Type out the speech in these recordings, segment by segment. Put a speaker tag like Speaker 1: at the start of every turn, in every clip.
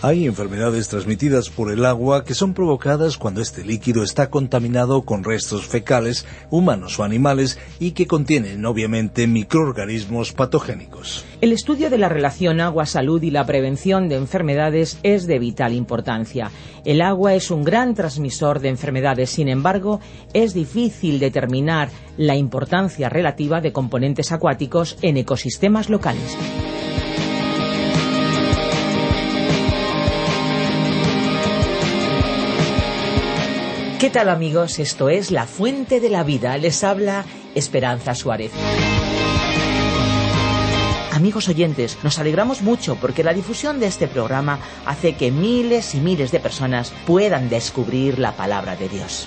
Speaker 1: Hay enfermedades transmitidas por el agua que son provocadas cuando este líquido está contaminado con restos fecales, humanos o animales, y que contienen obviamente microorganismos patogénicos.
Speaker 2: El estudio de la relación agua-salud y la prevención de enfermedades es de vital importancia. El agua es un gran transmisor de enfermedades, sin embargo, es difícil determinar la importancia relativa de componentes acuáticos en ecosistemas locales. ¿Qué tal amigos? Esto es La Fuente de la Vida. Les habla Esperanza Suárez. Amigos oyentes, nos alegramos mucho porque la difusión de este programa hace que miles y miles de personas puedan descubrir la palabra de Dios.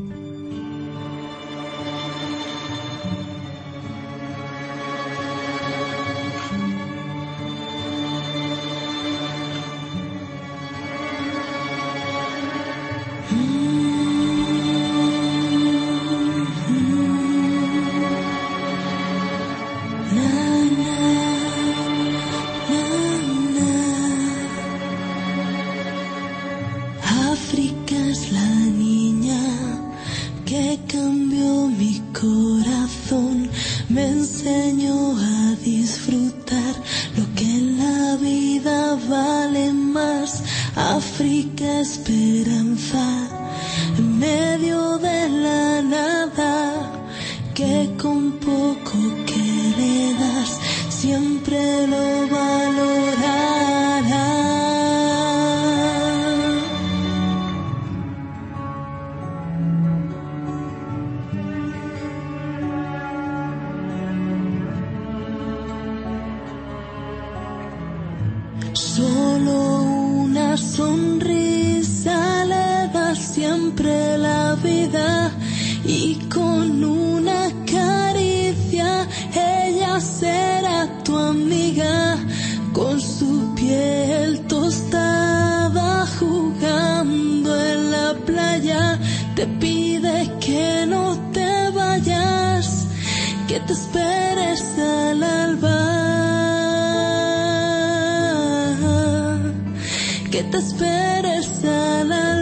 Speaker 3: Siempre la vida y con una caricia ella será tu amiga con su piel tostada jugando en la playa te pide que no te vayas que te esperes al alba que te esperes al alba.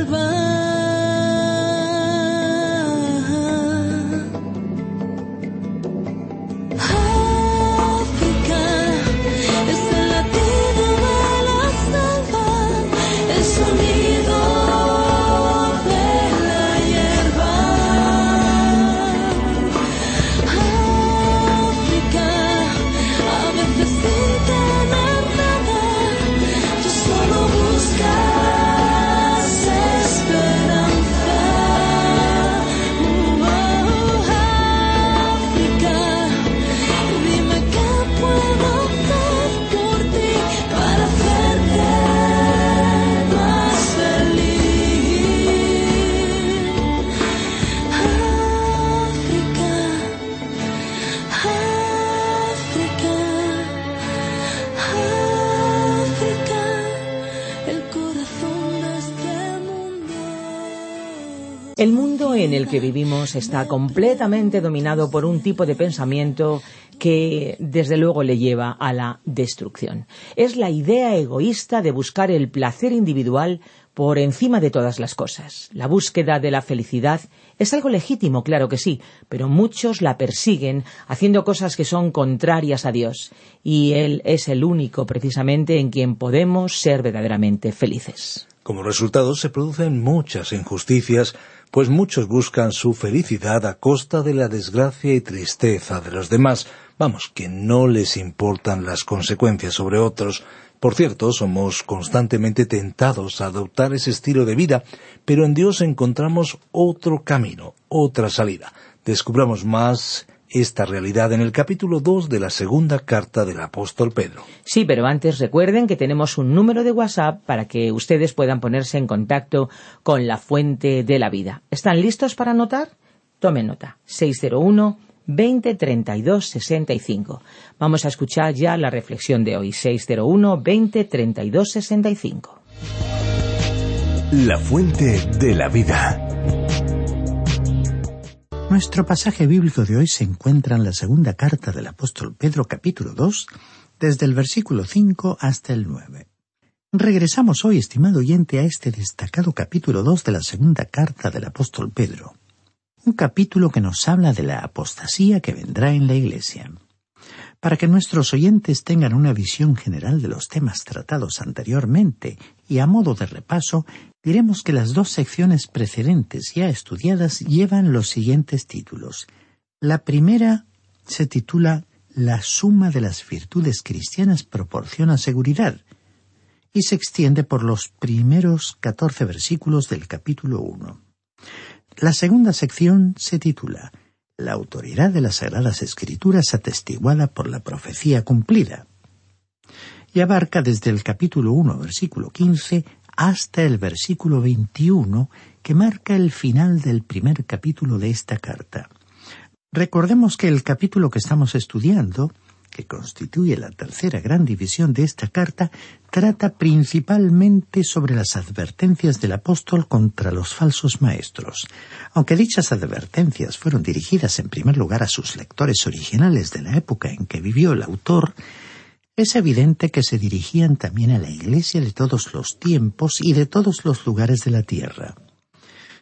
Speaker 2: Que vivimos está completamente dominado por un tipo de pensamiento que desde luego le lleva a la destrucción. Es la idea egoísta de buscar el placer individual por encima de todas las cosas. La búsqueda de la felicidad es algo legítimo, claro que sí, pero muchos la persiguen haciendo cosas que son contrarias a Dios, y Él es el único precisamente en quien podemos ser verdaderamente felices.
Speaker 1: Como resultado se producen muchas injusticias, pues muchos buscan su felicidad a costa de la desgracia y tristeza de los demás, vamos, que no les importan las consecuencias sobre otros, por cierto, somos constantemente tentados a adoptar ese estilo de vida, pero en Dios encontramos otro camino, otra salida. Descubramos más esta realidad en el capítulo 2 de la segunda carta del apóstol Pedro.
Speaker 2: Sí, pero antes recuerden que tenemos un número de WhatsApp para que ustedes puedan ponerse en contacto con la fuente de la vida. ¿Están listos para anotar? Tomen nota. 601 20 32 65. Vamos a escuchar ya la reflexión de hoy. 601 20 32 65.
Speaker 4: La fuente de la vida.
Speaker 5: Nuestro pasaje bíblico de hoy se encuentra en la segunda carta del apóstol Pedro capítulo 2, desde el versículo 5 hasta el 9. Regresamos hoy, estimado oyente, a este destacado capítulo 2 de la segunda carta del apóstol Pedro un capítulo que nos habla de la apostasía que vendrá en la Iglesia. Para que nuestros oyentes tengan una visión general de los temas tratados anteriormente y a modo de repaso, diremos que las dos secciones precedentes ya estudiadas llevan los siguientes títulos. La primera se titula La suma de las virtudes cristianas proporciona seguridad y se extiende por los primeros catorce versículos del capítulo 1. La segunda sección se titula La autoridad de las Sagradas Escrituras atestiguada por la profecía cumplida y abarca desde el capítulo 1, versículo 15, hasta el versículo 21, que marca el final del primer capítulo de esta carta. Recordemos que el capítulo que estamos estudiando que constituye la tercera gran división de esta carta, trata principalmente sobre las advertencias del apóstol contra los falsos maestros. Aunque dichas advertencias fueron dirigidas en primer lugar a sus lectores originales de la época en que vivió el autor, es evidente que se dirigían también a la Iglesia de todos los tiempos y de todos los lugares de la tierra.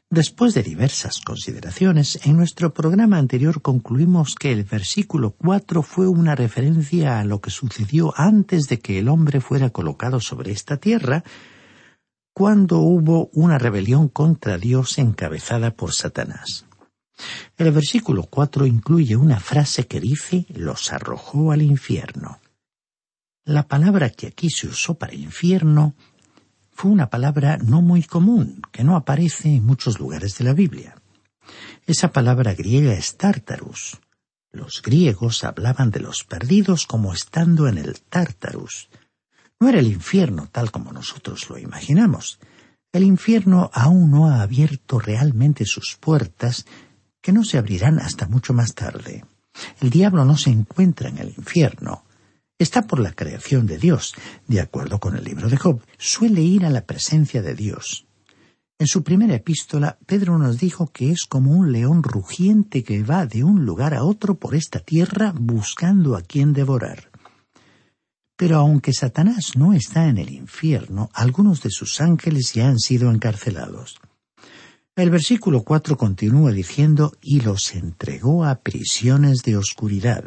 Speaker 5: Después de diversas consideraciones, en nuestro programa anterior concluimos que el versículo cuatro fue una referencia a lo que sucedió antes de que el hombre fuera colocado sobre esta tierra, cuando hubo una rebelión contra Dios encabezada por Satanás. El versículo cuatro incluye una frase que dice los arrojó al infierno. La palabra que aquí se usó para infierno fue una palabra no muy común, que no aparece en muchos lugares de la Biblia. Esa palabra griega es tártarus. Los griegos hablaban de los perdidos como estando en el tártarus. No era el infierno tal como nosotros lo imaginamos. El infierno aún no ha abierto realmente sus puertas, que no se abrirán hasta mucho más tarde. El diablo no se encuentra en el infierno, está por la creación de Dios. De acuerdo con el libro de Job, suele ir a la presencia de Dios. En su primera epístola, Pedro nos dijo que es como un león rugiente que va de un lugar a otro por esta tierra buscando a quien devorar. Pero aunque Satanás no está en el infierno, algunos de sus ángeles ya han sido encarcelados. El versículo cuatro continúa diciendo y los entregó a prisiones de oscuridad.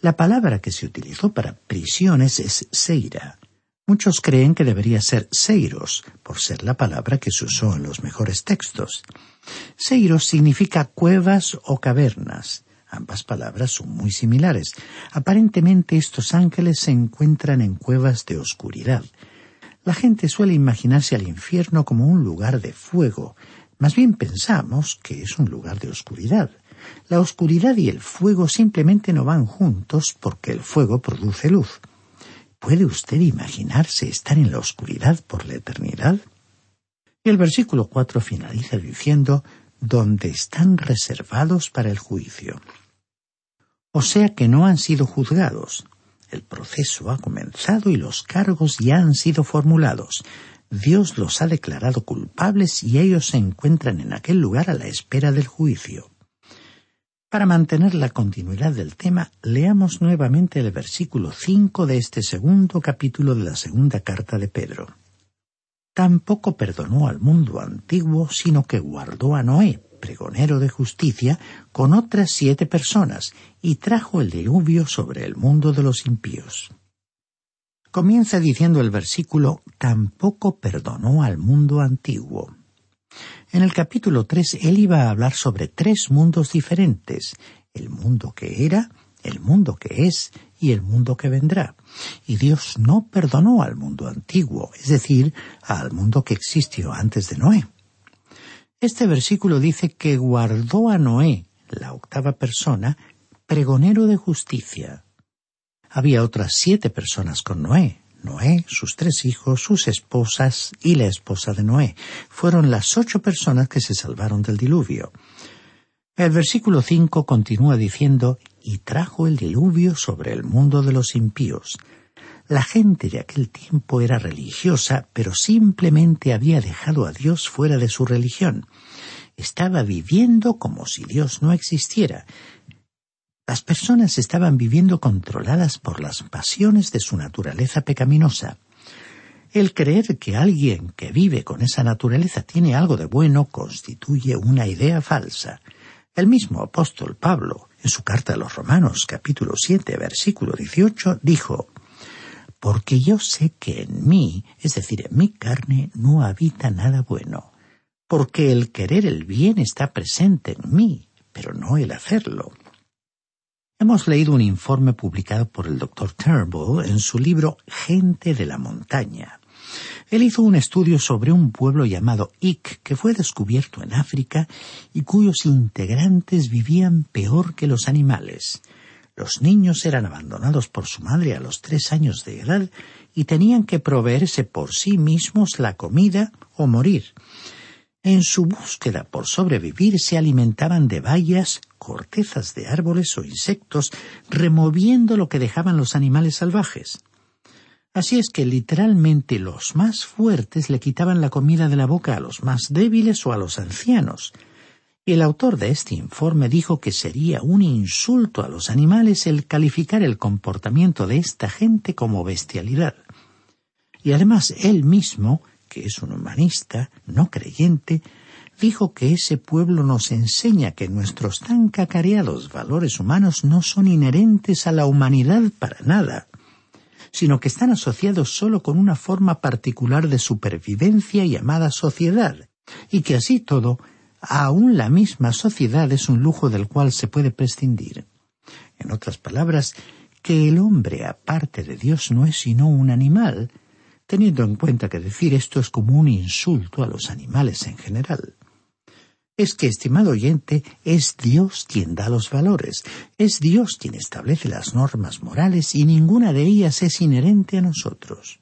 Speaker 5: La palabra que se utilizó para prisiones es seira. Muchos creen que debería ser seiros, por ser la palabra que se usó en los mejores textos. Seiros significa cuevas o cavernas. Ambas palabras son muy similares. Aparentemente estos ángeles se encuentran en cuevas de oscuridad. La gente suele imaginarse al infierno como un lugar de fuego. Más bien pensamos que es un lugar de oscuridad. La oscuridad y el fuego simplemente no van juntos porque el fuego produce luz. ¿Puede usted imaginarse estar en la oscuridad por la eternidad? Y el versículo cuatro finaliza diciendo donde están reservados para el juicio. O sea que no han sido juzgados. El proceso ha comenzado y los cargos ya han sido formulados. Dios los ha declarado culpables y ellos se encuentran en aquel lugar a la espera del juicio. Para mantener la continuidad del tema, leamos nuevamente el versículo 5 de este segundo capítulo de la segunda carta de Pedro. Tampoco perdonó al mundo antiguo, sino que guardó a Noé, pregonero de justicia, con otras siete personas, y trajo el diluvio sobre el mundo de los impíos. Comienza diciendo el versículo, tampoco perdonó al mundo antiguo. En el capítulo 3 él iba a hablar sobre tres mundos diferentes, el mundo que era, el mundo que es y el mundo que vendrá. Y Dios no perdonó al mundo antiguo, es decir, al mundo que existió antes de Noé. Este versículo dice que guardó a Noé, la octava persona, pregonero de justicia. Había otras siete personas con Noé. Noé, sus tres hijos, sus esposas y la esposa de Noé. Fueron las ocho personas que se salvaron del diluvio. El versículo cinco continúa diciendo y trajo el diluvio sobre el mundo de los impíos. La gente de aquel tiempo era religiosa, pero simplemente había dejado a Dios fuera de su religión. Estaba viviendo como si Dios no existiera, las personas estaban viviendo controladas por las pasiones de su naturaleza pecaminosa. El creer que alguien que vive con esa naturaleza tiene algo de bueno constituye una idea falsa. El mismo apóstol Pablo, en su carta a los Romanos capítulo 7 versículo 18, dijo, Porque yo sé que en mí, es decir, en mi carne, no habita nada bueno, porque el querer el bien está presente en mí, pero no el hacerlo. Hemos leído un informe publicado por el Dr. Turnbull en su libro Gente de la Montaña. Él hizo un estudio sobre un pueblo llamado Ik que fue descubierto en África y cuyos integrantes vivían peor que los animales. Los niños eran abandonados por su madre a los tres años de edad y tenían que proveerse por sí mismos la comida o morir. En su búsqueda por sobrevivir se alimentaban de bayas, cortezas de árboles o insectos, removiendo lo que dejaban los animales salvajes. Así es que literalmente los más fuertes le quitaban la comida de la boca a los más débiles o a los ancianos. Y el autor de este informe dijo que sería un insulto a los animales el calificar el comportamiento de esta gente como bestialidad. Y además él mismo que es un humanista no creyente, dijo que ese pueblo nos enseña que nuestros tan cacareados valores humanos no son inherentes a la humanidad para nada, sino que están asociados solo con una forma particular de supervivencia llamada sociedad, y que así todo, aún la misma sociedad es un lujo del cual se puede prescindir. En otras palabras, que el hombre aparte de Dios no es sino un animal, teniendo en cuenta que decir esto es como un insulto a los animales en general. Es que, estimado oyente, es Dios quien da los valores, es Dios quien establece las normas morales y ninguna de ellas es inherente a nosotros.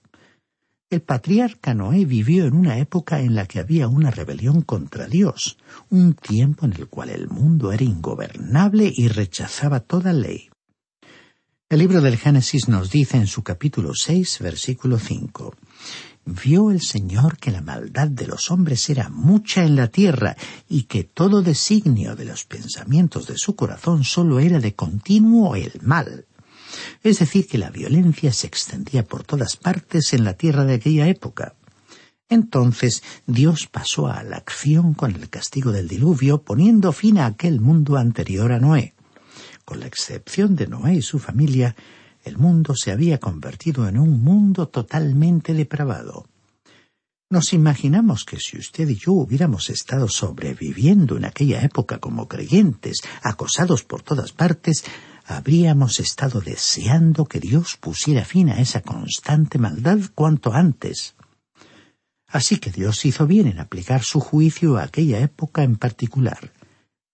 Speaker 5: El patriarca Noé vivió en una época en la que había una rebelión contra Dios, un tiempo en el cual el mundo era ingobernable y rechazaba toda ley. El libro del Génesis nos dice en su capítulo seis, versículo cinco Vio el Señor que la maldad de los hombres era mucha en la tierra y que todo designio de los pensamientos de su corazón sólo era de continuo el mal. Es decir, que la violencia se extendía por todas partes en la tierra de aquella época. Entonces Dios pasó a la acción con el castigo del diluvio, poniendo fin a aquel mundo anterior a Noé. Con la excepción de Noé y su familia, el mundo se había convertido en un mundo totalmente depravado. Nos imaginamos que si usted y yo hubiéramos estado sobreviviendo en aquella época como creyentes, acosados por todas partes, habríamos estado deseando que Dios pusiera fin a esa constante maldad cuanto antes. Así que Dios hizo bien en aplicar su juicio a aquella época en particular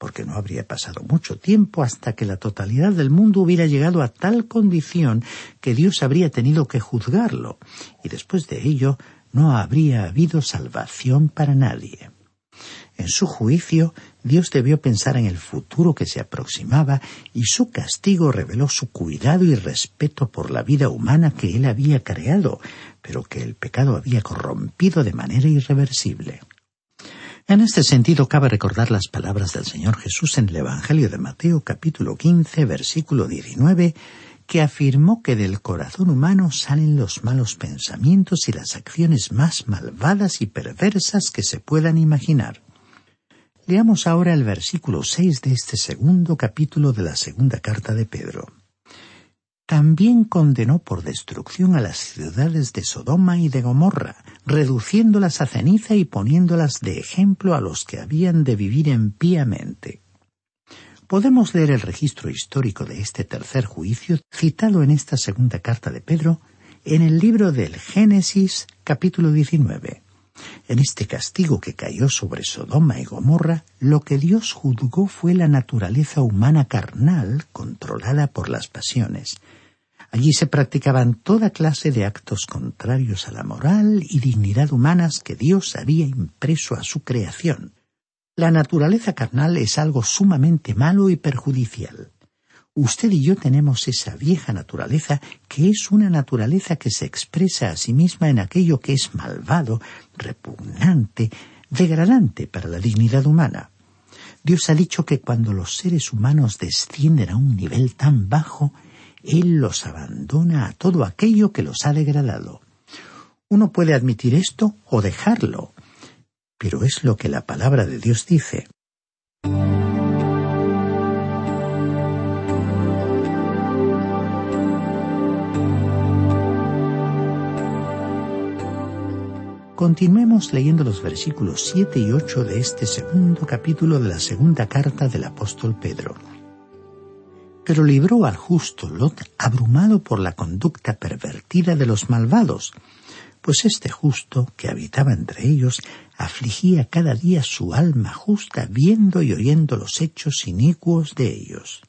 Speaker 5: porque no habría pasado mucho tiempo hasta que la totalidad del mundo hubiera llegado a tal condición que Dios habría tenido que juzgarlo, y después de ello no habría habido salvación para nadie. En su juicio, Dios debió pensar en el futuro que se aproximaba y su castigo reveló su cuidado y respeto por la vida humana que él había creado, pero que el pecado había corrompido de manera irreversible. En este sentido, cabe recordar las palabras del Señor Jesús en el Evangelio de Mateo capítulo 15, versículo 19, que afirmó que del corazón humano salen los malos pensamientos y las acciones más malvadas y perversas que se puedan imaginar. Leamos ahora el versículo 6 de este segundo capítulo de la segunda carta de Pedro. También condenó por destrucción a las ciudades de Sodoma y de Gomorra, reduciéndolas a ceniza y poniéndolas de ejemplo a los que habían de vivir impíamente. Podemos leer el registro histórico de este tercer juicio citado en esta segunda carta de Pedro en el libro del Génesis capítulo 19. En este castigo que cayó sobre Sodoma y Gomorra, lo que Dios juzgó fue la naturaleza humana carnal controlada por las pasiones. Allí se practicaban toda clase de actos contrarios a la moral y dignidad humanas que Dios había impreso a su creación. La naturaleza carnal es algo sumamente malo y perjudicial. Usted y yo tenemos esa vieja naturaleza que es una naturaleza que se expresa a sí misma en aquello que es malvado, repugnante, degradante para la dignidad humana. Dios ha dicho que cuando los seres humanos descienden a un nivel tan bajo, Él los abandona a todo aquello que los ha degradado. Uno puede admitir esto o dejarlo, pero es lo que la palabra de Dios dice. Continuemos leyendo los versículos 7 y 8 de este segundo capítulo de la segunda carta del apóstol Pedro. Pero libró al justo Lot abrumado por la conducta pervertida de los malvados, pues este justo que habitaba entre ellos afligía cada día su alma justa viendo y oyendo los hechos inicuos de ellos.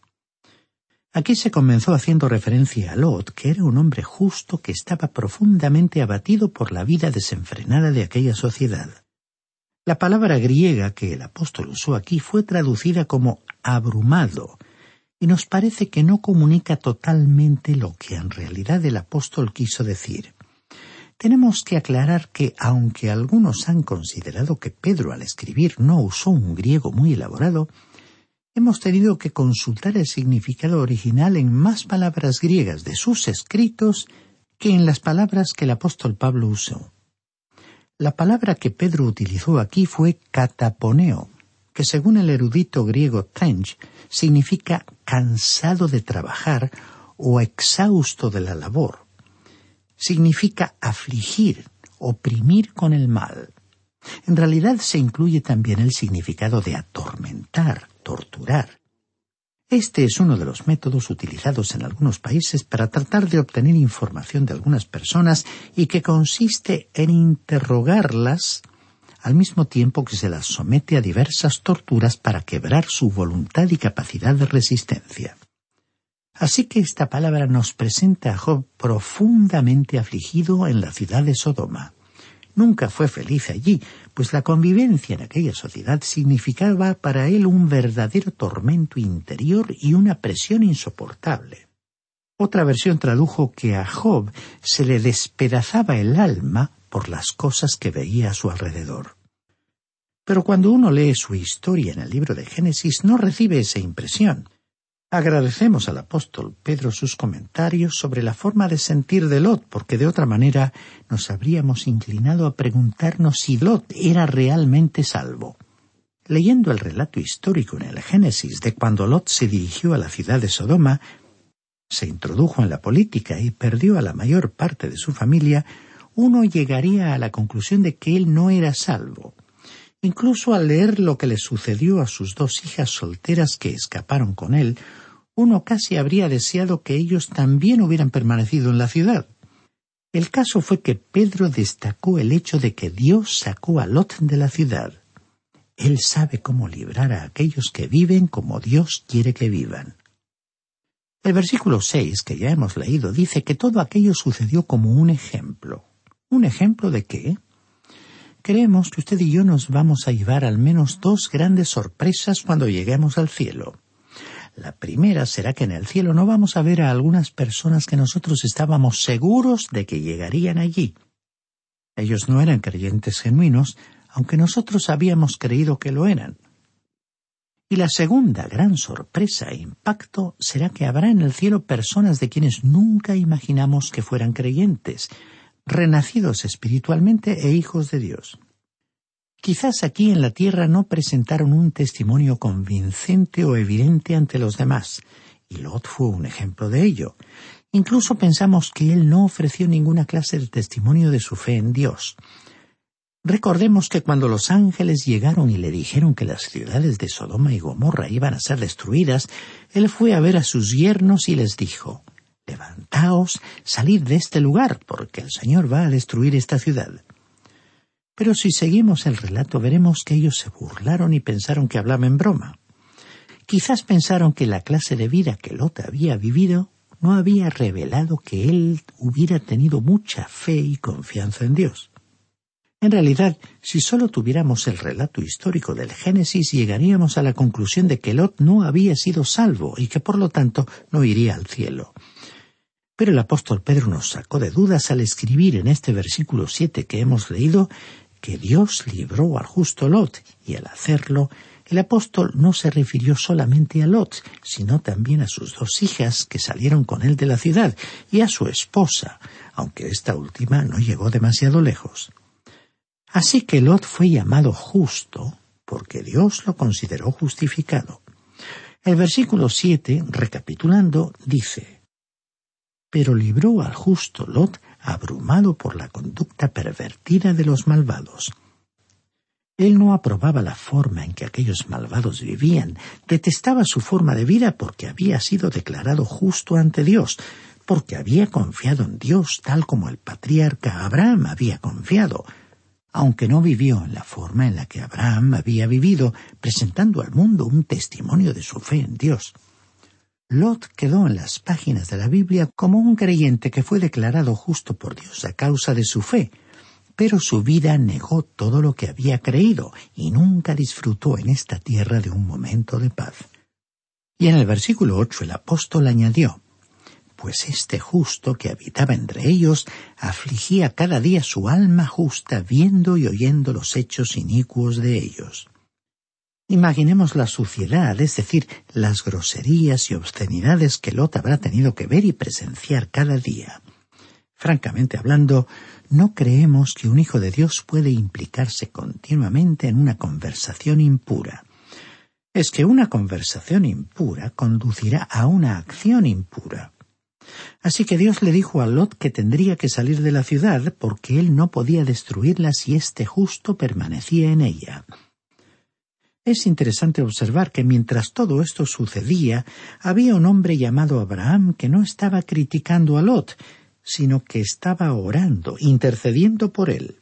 Speaker 5: Aquí se comenzó haciendo referencia a Lot, que era un hombre justo que estaba profundamente abatido por la vida desenfrenada de aquella sociedad. La palabra griega que el apóstol usó aquí fue traducida como abrumado, y nos parece que no comunica totalmente lo que en realidad el apóstol quiso decir. Tenemos que aclarar que, aunque algunos han considerado que Pedro al escribir no usó un griego muy elaborado, hemos tenido que consultar el significado original en más palabras griegas de sus escritos que en las palabras que el apóstol Pablo usó. La palabra que Pedro utilizó aquí fue cataponeo, que según el erudito griego Trench significa cansado de trabajar o exhausto de la labor. Significa afligir, oprimir con el mal. En realidad se incluye también el significado de atormentar, torturar. Este es uno de los métodos utilizados en algunos países para tratar de obtener información de algunas personas y que consiste en interrogarlas al mismo tiempo que se las somete a diversas torturas para quebrar su voluntad y capacidad de resistencia. Así que esta palabra nos presenta a Job profundamente afligido en la ciudad de Sodoma. Nunca fue feliz allí, pues la convivencia en aquella sociedad significaba para él un verdadero tormento interior y una presión insoportable. Otra versión tradujo que a Job se le despedazaba el alma por las cosas que veía a su alrededor. Pero cuando uno lee su historia en el libro de Génesis no recibe esa impresión. Agradecemos al apóstol Pedro sus comentarios sobre la forma de sentir de Lot, porque de otra manera nos habríamos inclinado a preguntarnos si Lot era realmente salvo. Leyendo el relato histórico en el Génesis de cuando Lot se dirigió a la ciudad de Sodoma, se introdujo en la política y perdió a la mayor parte de su familia, uno llegaría a la conclusión de que él no era salvo. Incluso al leer lo que le sucedió a sus dos hijas solteras que escaparon con él, uno casi habría deseado que ellos también hubieran permanecido en la ciudad. El caso fue que Pedro destacó el hecho de que Dios sacó a Lot de la ciudad. Él sabe cómo librar a aquellos que viven como Dios quiere que vivan. El versículo seis que ya hemos leído dice que todo aquello sucedió como un ejemplo. ¿Un ejemplo de qué? creemos que usted y yo nos vamos a llevar al menos dos grandes sorpresas cuando lleguemos al cielo. La primera será que en el cielo no vamos a ver a algunas personas que nosotros estábamos seguros de que llegarían allí. Ellos no eran creyentes genuinos, aunque nosotros habíamos creído que lo eran. Y la segunda gran sorpresa e impacto será que habrá en el cielo personas de quienes nunca imaginamos que fueran creyentes, renacidos espiritualmente e hijos de Dios. Quizás aquí en la tierra no presentaron un testimonio convincente o evidente ante los demás, y Lot fue un ejemplo de ello. Incluso pensamos que él no ofreció ninguna clase de testimonio de su fe en Dios. Recordemos que cuando los ángeles llegaron y le dijeron que las ciudades de Sodoma y Gomorra iban a ser destruidas, él fue a ver a sus yernos y les dijo Levantaos, salid de este lugar, porque el Señor va a destruir esta ciudad. Pero si seguimos el relato veremos que ellos se burlaron y pensaron que hablaba en broma. Quizás pensaron que la clase de vida que Lot había vivido no había revelado que él hubiera tenido mucha fe y confianza en Dios. En realidad, si solo tuviéramos el relato histórico del Génesis, llegaríamos a la conclusión de que Lot no había sido salvo y que por lo tanto no iría al cielo. Pero el apóstol Pedro nos sacó de dudas al escribir en este versículo siete que hemos leído que Dios libró al justo Lot, y al hacerlo, el apóstol no se refirió solamente a Lot, sino también a sus dos hijas que salieron con él de la ciudad, y a su esposa, aunque esta última no llegó demasiado lejos. Así que Lot fue llamado justo porque Dios lo consideró justificado. El versículo siete, recapitulando, dice Pero libró al justo Lot abrumado por la conducta pervertida de los malvados. Él no aprobaba la forma en que aquellos malvados vivían, detestaba su forma de vida porque había sido declarado justo ante Dios, porque había confiado en Dios tal como el patriarca Abraham había confiado, aunque no vivió en la forma en la que Abraham había vivido, presentando al mundo un testimonio de su fe en Dios. Lot quedó en las páginas de la Biblia como un creyente que fue declarado justo por Dios a causa de su fe, pero su vida negó todo lo que había creído y nunca disfrutó en esta tierra de un momento de paz. Y en el versículo ocho el apóstol añadió pues este justo que habitaba entre ellos afligía cada día su alma justa viendo y oyendo los hechos inicuos de ellos. Imaginemos la suciedad, es decir, las groserías y obscenidades que Lot habrá tenido que ver y presenciar cada día. Francamente hablando, no creemos que un hijo de Dios puede implicarse continuamente en una conversación impura. Es que una conversación impura conducirá a una acción impura. Así que Dios le dijo a Lot que tendría que salir de la ciudad porque él no podía destruirla si este justo permanecía en ella. Es interesante observar que mientras todo esto sucedía, había un hombre llamado Abraham que no estaba criticando a Lot, sino que estaba orando, intercediendo por él.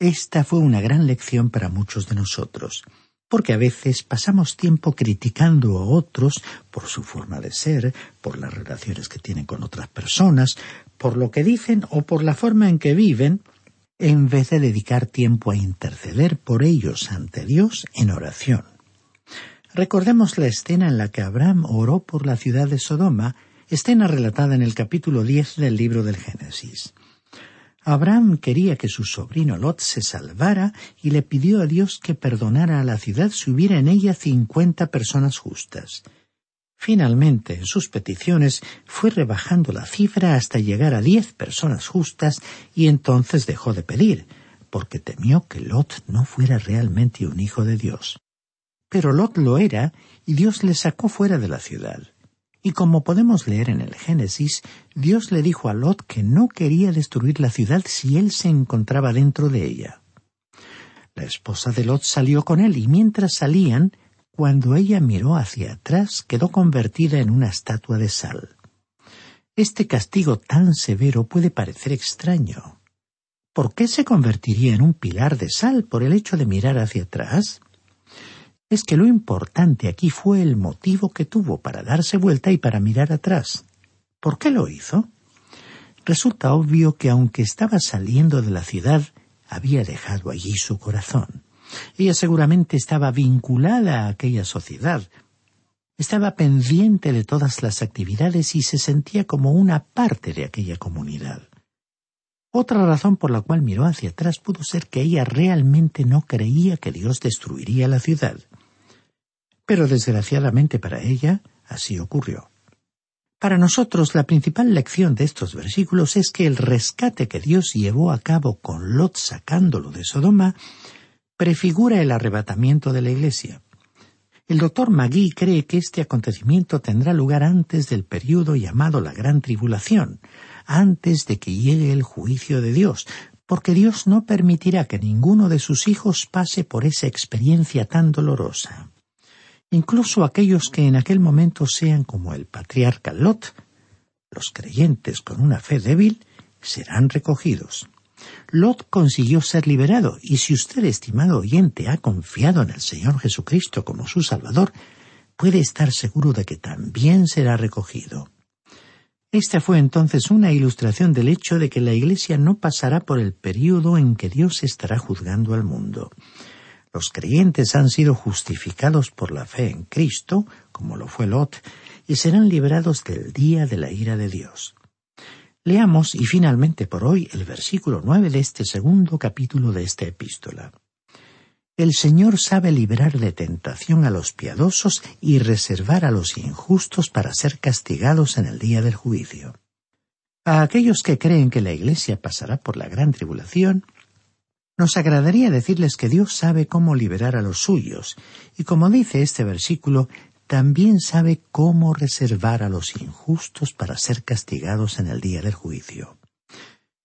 Speaker 5: Esta fue una gran lección para muchos de nosotros porque a veces pasamos tiempo criticando a otros por su forma de ser, por las relaciones que tienen con otras personas, por lo que dicen o por la forma en que viven, en vez de dedicar tiempo a interceder por ellos ante Dios en oración. Recordemos la escena en la que Abraham oró por la ciudad de Sodoma, escena relatada en el capítulo diez del libro del Génesis. Abraham quería que su sobrino Lot se salvara y le pidió a Dios que perdonara a la ciudad si hubiera en ella cincuenta personas justas. Finalmente, en sus peticiones, fue rebajando la cifra hasta llegar a diez personas justas y entonces dejó de pedir, porque temió que Lot no fuera realmente un hijo de Dios. Pero Lot lo era y Dios le sacó fuera de la ciudad. Y como podemos leer en el Génesis, Dios le dijo a Lot que no quería destruir la ciudad si él se encontraba dentro de ella. La esposa de Lot salió con él y mientras salían, cuando ella miró hacia atrás, quedó convertida en una estatua de sal. Este castigo tan severo puede parecer extraño. ¿Por qué se convertiría en un pilar de sal por el hecho de mirar hacia atrás? es que lo importante aquí fue el motivo que tuvo para darse vuelta y para mirar atrás. ¿Por qué lo hizo? Resulta obvio que aunque estaba saliendo de la ciudad, había dejado allí su corazón. Ella seguramente estaba vinculada a aquella sociedad, estaba pendiente de todas las actividades y se sentía como una parte de aquella comunidad. Otra razón por la cual miró hacia atrás pudo ser que ella realmente no creía que Dios destruiría la ciudad. Pero desgraciadamente para ella así ocurrió. Para nosotros la principal lección de estos versículos es que el rescate que Dios llevó a cabo con Lot sacándolo de Sodoma prefigura el arrebatamiento de la Iglesia. El doctor Magui cree que este acontecimiento tendrá lugar antes del período llamado la Gran Tribulación, antes de que llegue el juicio de Dios, porque Dios no permitirá que ninguno de sus hijos pase por esa experiencia tan dolorosa. Incluso aquellos que en aquel momento sean como el patriarca Lot, los creyentes con una fe débil, serán recogidos. Lot consiguió ser liberado, y si usted, estimado oyente, ha confiado en el Señor Jesucristo como su Salvador, puede estar seguro de que también será recogido. Esta fue entonces una ilustración del hecho de que la Iglesia no pasará por el período en que Dios estará juzgando al mundo. Los creyentes han sido justificados por la fe en Cristo, como lo fue Lot, y serán librados del día de la ira de Dios. Leamos y finalmente por hoy el versículo nueve de este segundo capítulo de esta epístola. El Señor sabe librar de tentación a los piadosos y reservar a los injustos para ser castigados en el día del juicio. A aquellos que creen que la Iglesia pasará por la gran tribulación, nos agradaría decirles que Dios sabe cómo liberar a los suyos, y como dice este versículo, también sabe cómo reservar a los injustos para ser castigados en el día del juicio.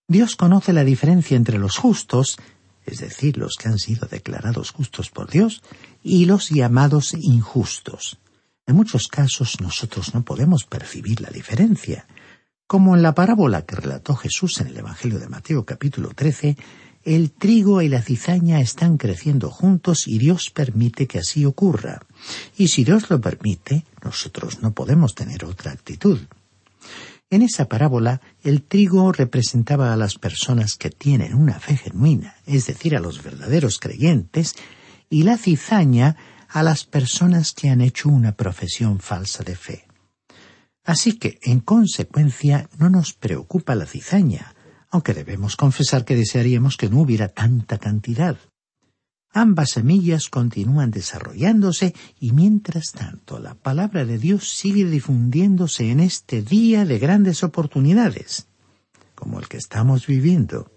Speaker 5: Dios conoce la diferencia entre los justos es decir, los que han sido declarados justos por Dios, y los llamados injustos. En muchos casos nosotros no podemos percibir la diferencia. Como en la parábola que relató Jesús en el Evangelio de Mateo capítulo 13, el trigo y la cizaña están creciendo juntos y Dios permite que así ocurra. Y si Dios lo permite, nosotros no podemos tener otra actitud. En esa parábola, el trigo representaba a las personas que tienen una fe genuina, es decir, a los verdaderos creyentes, y la cizaña a las personas que han hecho una profesión falsa de fe. Así que, en consecuencia, no nos preocupa la cizaña, aunque debemos confesar que desearíamos que no hubiera tanta cantidad. Ambas semillas continúan desarrollándose y mientras tanto la palabra de Dios sigue difundiéndose en este día de grandes oportunidades, como el que estamos viviendo.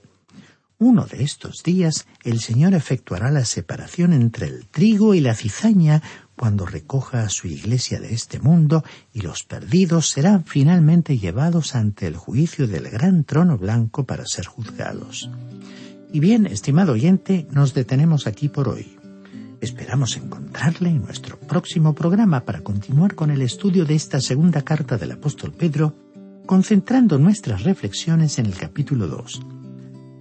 Speaker 5: Uno de estos días el Señor efectuará la separación entre el trigo y la cizaña cuando recoja a su iglesia de este mundo y los perdidos serán finalmente llevados ante el juicio del gran trono blanco para ser juzgados. Y bien, estimado oyente, nos detenemos aquí por hoy. Esperamos encontrarle en nuestro próximo programa para continuar con el estudio de esta segunda carta del apóstol Pedro, concentrando nuestras reflexiones en el capítulo 2.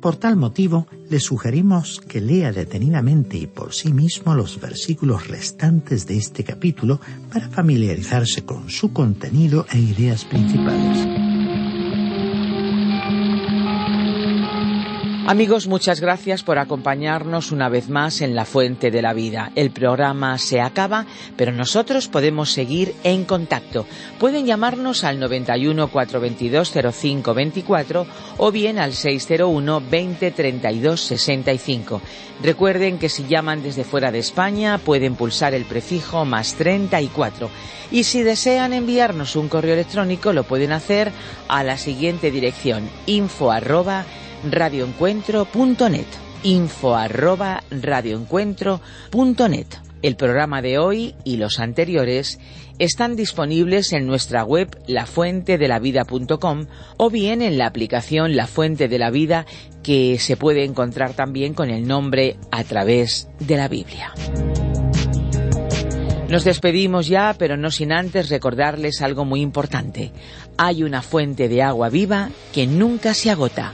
Speaker 5: Por tal motivo, le sugerimos que lea detenidamente y por sí mismo los versículos restantes de este capítulo para familiarizarse con su contenido e ideas principales.
Speaker 2: Amigos, muchas gracias por acompañarnos una vez más en La Fuente de la Vida. El programa se acaba, pero nosotros podemos seguir en contacto. Pueden llamarnos al 91 422 0524 o bien al 601 20 32 65. Recuerden que si llaman desde fuera de España pueden pulsar el prefijo más 34. Y si desean enviarnos un correo electrónico lo pueden hacer a la siguiente dirección info arroba radioencuentro.net. Info arroba radioencuentro.net. El programa de hoy y los anteriores están disponibles en nuestra web lafuentedelavida.com o bien en la aplicación La Fuente de la Vida que se puede encontrar también con el nombre a través de la Biblia. Nos despedimos ya, pero no sin antes recordarles algo muy importante. Hay una fuente de agua viva que nunca se agota